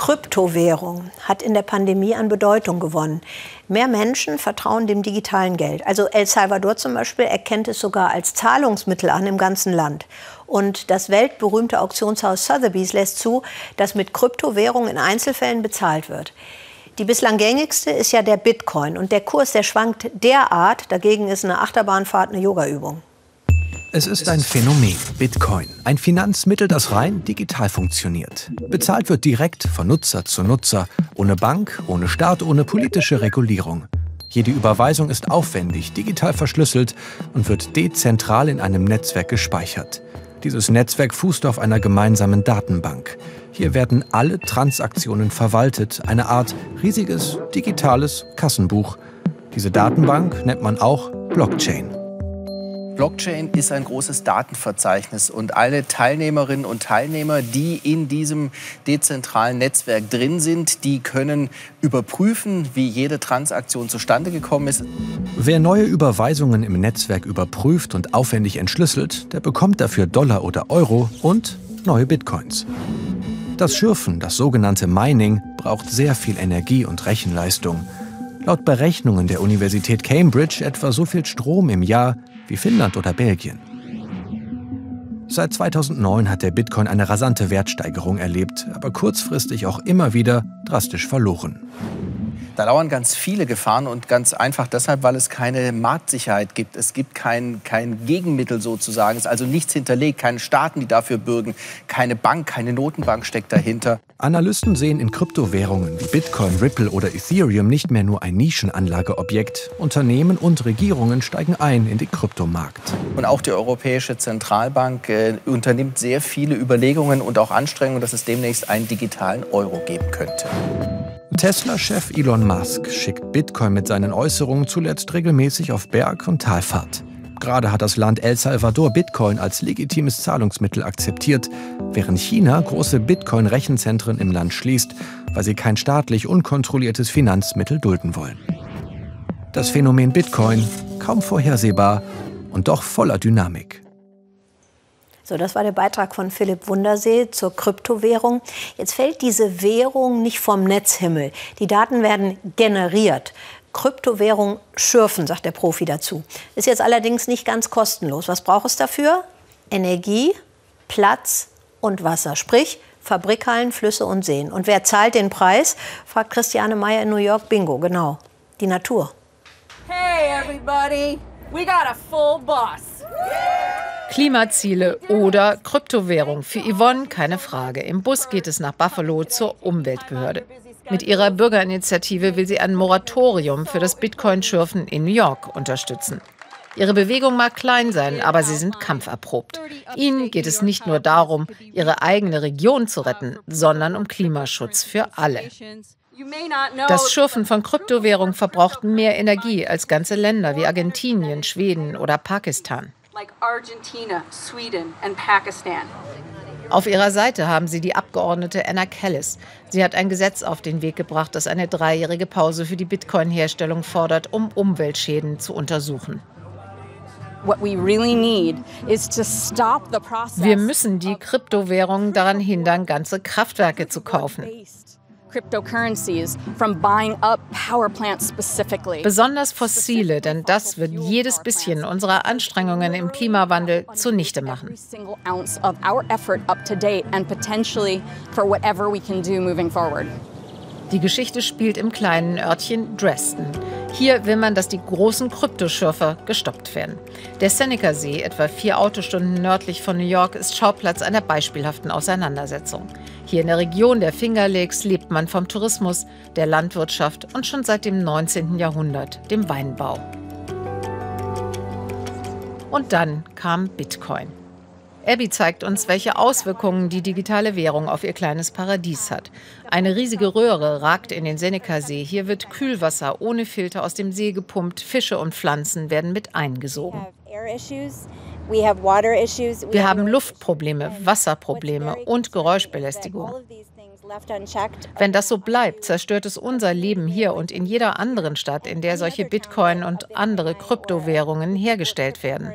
Kryptowährung hat in der Pandemie an Bedeutung gewonnen. Mehr Menschen vertrauen dem digitalen Geld. Also El Salvador zum Beispiel erkennt es sogar als Zahlungsmittel an im ganzen Land. Und das weltberühmte Auktionshaus Sotheby's lässt zu, dass mit Kryptowährung in Einzelfällen bezahlt wird. Die bislang gängigste ist ja der Bitcoin. Und der Kurs, der schwankt derart, dagegen ist eine Achterbahnfahrt eine Yogaübung. Es ist ein Phänomen, Bitcoin. Ein Finanzmittel, das rein digital funktioniert. Bezahlt wird direkt von Nutzer zu Nutzer, ohne Bank, ohne Staat, ohne politische Regulierung. Jede Überweisung ist aufwendig, digital verschlüsselt und wird dezentral in einem Netzwerk gespeichert. Dieses Netzwerk fußt auf einer gemeinsamen Datenbank. Hier werden alle Transaktionen verwaltet, eine Art riesiges digitales Kassenbuch. Diese Datenbank nennt man auch Blockchain. Blockchain ist ein großes Datenverzeichnis und alle Teilnehmerinnen und Teilnehmer, die in diesem dezentralen Netzwerk drin sind, die können überprüfen, wie jede Transaktion zustande gekommen ist. Wer neue Überweisungen im Netzwerk überprüft und aufwendig entschlüsselt, der bekommt dafür Dollar oder Euro und neue Bitcoins. Das Schürfen, das sogenannte Mining, braucht sehr viel Energie und Rechenleistung. Laut Berechnungen der Universität Cambridge etwa so viel Strom im Jahr wie Finnland oder Belgien. Seit 2009 hat der Bitcoin eine rasante Wertsteigerung erlebt, aber kurzfristig auch immer wieder drastisch verloren. Da lauern ganz viele Gefahren und ganz einfach deshalb, weil es keine Marktsicherheit gibt. Es gibt kein, kein Gegenmittel sozusagen. Es ist also nichts hinterlegt, keine Staaten, die dafür bürgen, keine Bank, keine Notenbank steckt dahinter. Analysten sehen in Kryptowährungen wie Bitcoin, Ripple oder Ethereum nicht mehr nur ein Nischenanlageobjekt. Unternehmen und Regierungen steigen ein in den Kryptomarkt. Und auch die Europäische Zentralbank äh, unternimmt sehr viele Überlegungen und auch Anstrengungen, dass es demnächst einen digitalen Euro geben könnte. Tesla-Chef Elon Musk schickt Bitcoin mit seinen Äußerungen zuletzt regelmäßig auf Berg- und Talfahrt. Gerade hat das Land El Salvador Bitcoin als legitimes Zahlungsmittel akzeptiert, während China große Bitcoin-Rechenzentren im Land schließt, weil sie kein staatlich unkontrolliertes Finanzmittel dulden wollen. Das Phänomen Bitcoin kaum vorhersehbar und doch voller Dynamik. So, das war der Beitrag von Philipp Wundersee zur Kryptowährung. Jetzt fällt diese Währung nicht vom Netzhimmel. Die Daten werden generiert. Kryptowährung schürfen, sagt der Profi dazu. Ist jetzt allerdings nicht ganz kostenlos. Was braucht es dafür? Energie, Platz und Wasser. Sprich, Fabrikhallen, Flüsse und Seen. Und wer zahlt den Preis? fragt Christiane Meyer in New York. Bingo, genau. Die Natur. Hey everybody, we got a full boss. Klimaziele oder Kryptowährung. Für Yvonne keine Frage. Im Bus geht es nach Buffalo zur Umweltbehörde. Mit ihrer Bürgerinitiative will sie ein Moratorium für das Bitcoin-Schürfen in New York unterstützen. Ihre Bewegung mag klein sein, aber sie sind kampferprobt. Ihnen geht es nicht nur darum, ihre eigene Region zu retten, sondern um Klimaschutz für alle. Das Schürfen von Kryptowährung verbraucht mehr Energie als ganze Länder wie Argentinien, Schweden oder Pakistan. Auf ihrer Seite haben sie die Abgeordnete Anna Kellis. Sie hat ein Gesetz auf den Weg gebracht, das eine dreijährige Pause für die Bitcoin-Herstellung fordert, um Umweltschäden zu untersuchen. Wir müssen die Kryptowährungen daran hindern, ganze Kraftwerke zu kaufen. Besonders fossile, denn das wird jedes bisschen unserer Anstrengungen im Klimawandel zunichte machen. Die Geschichte spielt im kleinen Örtchen Dresden. Hier will man, dass die großen Kryptoschürfer gestoppt werden. Der Seneca-See, etwa vier Autostunden nördlich von New York, ist Schauplatz einer beispielhaften Auseinandersetzung. Hier in der Region der Finger Lakes lebt man vom Tourismus, der Landwirtschaft und schon seit dem 19. Jahrhundert dem Weinbau. Und dann kam Bitcoin. Abby zeigt uns, welche Auswirkungen die digitale Währung auf ihr kleines Paradies hat. Eine riesige Röhre ragt in den Seneca-See. Hier wird Kühlwasser ohne Filter aus dem See gepumpt. Fische und Pflanzen werden mit eingesogen. Wir haben Luftprobleme, Wasserprobleme und Geräuschbelästigung. Wenn das so bleibt, zerstört es unser Leben hier und in jeder anderen Stadt, in der solche Bitcoin und andere Kryptowährungen hergestellt werden.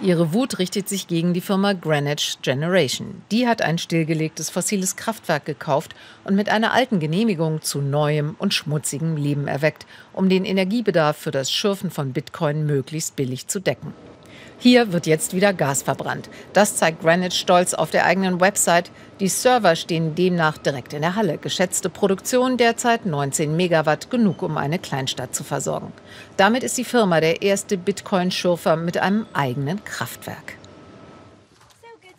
Ihre Wut richtet sich gegen die Firma Greenwich Generation. Die hat ein stillgelegtes fossiles Kraftwerk gekauft und mit einer alten Genehmigung zu neuem und schmutzigem Leben erweckt, um den Energiebedarf für das Schürfen von Bitcoin möglichst billig zu decken. Hier wird jetzt wieder Gas verbrannt. Das zeigt Greenwich stolz auf der eigenen Website. Die Server stehen demnach direkt in der Halle. Geschätzte Produktion derzeit 19 Megawatt, genug um eine Kleinstadt zu versorgen. Damit ist die Firma der erste Bitcoin-Schürfer mit einem eigenen Kraftwerk.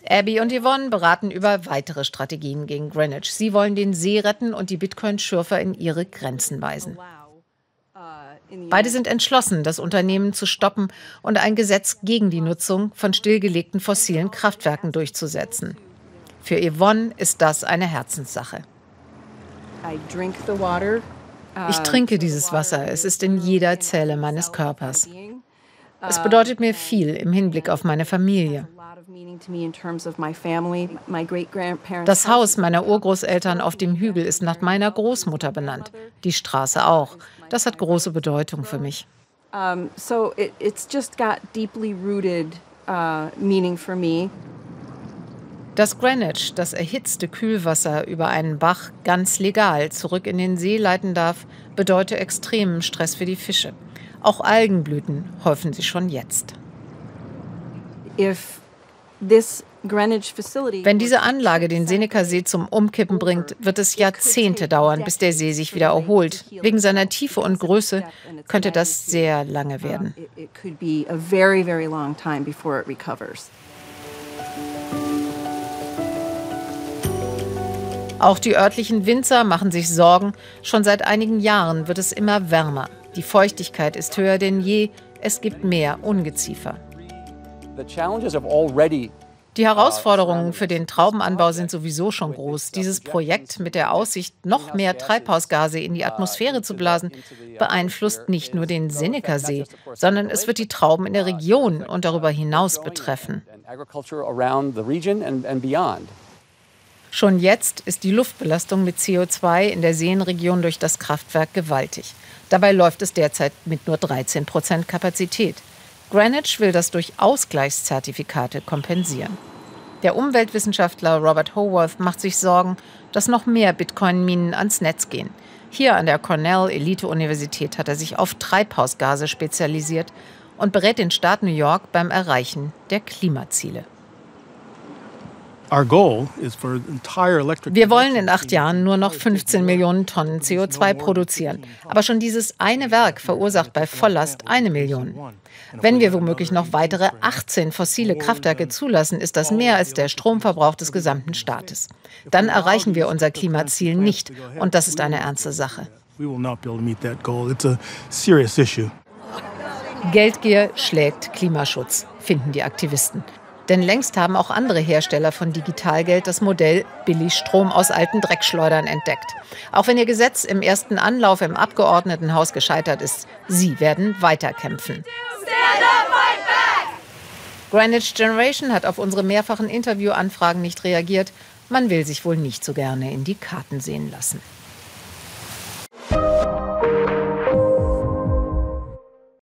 Abby und Yvonne beraten über weitere Strategien gegen Greenwich. Sie wollen den See retten und die Bitcoin-Schürfer in ihre Grenzen weisen. Beide sind entschlossen, das Unternehmen zu stoppen und ein Gesetz gegen die Nutzung von stillgelegten fossilen Kraftwerken durchzusetzen. Für Yvonne ist das eine Herzenssache. Ich trinke dieses Wasser. Es ist in jeder Zelle meines Körpers. Es bedeutet mir viel im Hinblick auf meine Familie. Das Haus meiner Urgroßeltern auf dem Hügel ist nach meiner Großmutter benannt. Die Straße auch. Das hat große Bedeutung für mich. so it's just got deeply rooted uh, meaning for me. Dass Greenwich das erhitzte Kühlwasser über einen Bach ganz legal zurück in den See leiten darf, bedeutet extremen Stress für die Fische. Auch Algenblüten häufen sie schon jetzt. If wenn diese Anlage den Seneca-See zum Umkippen bringt, wird es Jahrzehnte dauern, bis der See sich wieder erholt. Wegen seiner Tiefe und Größe könnte das sehr lange werden. Auch die örtlichen Winzer machen sich Sorgen. Schon seit einigen Jahren wird es immer wärmer. Die Feuchtigkeit ist höher denn je. Es gibt mehr Ungeziefer. Die Herausforderungen für den Traubenanbau sind sowieso schon groß. Dieses Projekt mit der Aussicht, noch mehr Treibhausgase in die Atmosphäre zu blasen, beeinflusst nicht nur den Seneca-See, sondern es wird die Trauben in der Region und darüber hinaus betreffen. Schon jetzt ist die Luftbelastung mit CO2 in der Seenregion durch das Kraftwerk gewaltig. Dabei läuft es derzeit mit nur 13 Prozent Kapazität. Greenwich will das durch Ausgleichszertifikate kompensieren. Der Umweltwissenschaftler Robert Howarth macht sich Sorgen, dass noch mehr Bitcoin-Minen ans Netz gehen. Hier an der Cornell Elite-Universität hat er sich auf Treibhausgase spezialisiert und berät den Staat New York beim Erreichen der Klimaziele. Wir wollen in acht Jahren nur noch 15 Millionen Tonnen CO2 produzieren. Aber schon dieses eine Werk verursacht bei Volllast eine Million. Wenn wir womöglich noch weitere 18 fossile Kraftwerke zulassen, ist das mehr als der Stromverbrauch des gesamten Staates. Dann erreichen wir unser Klimaziel nicht. Und das ist eine ernste Sache. Geldgier schlägt Klimaschutz, finden die Aktivisten. Denn längst haben auch andere Hersteller von Digitalgeld das Modell billig Strom aus alten Dreckschleudern entdeckt. Auch wenn ihr Gesetz im ersten Anlauf im Abgeordnetenhaus gescheitert ist, sie werden weiterkämpfen. Greenwich Generation hat auf unsere mehrfachen Interviewanfragen nicht reagiert. Man will sich wohl nicht so gerne in die Karten sehen lassen.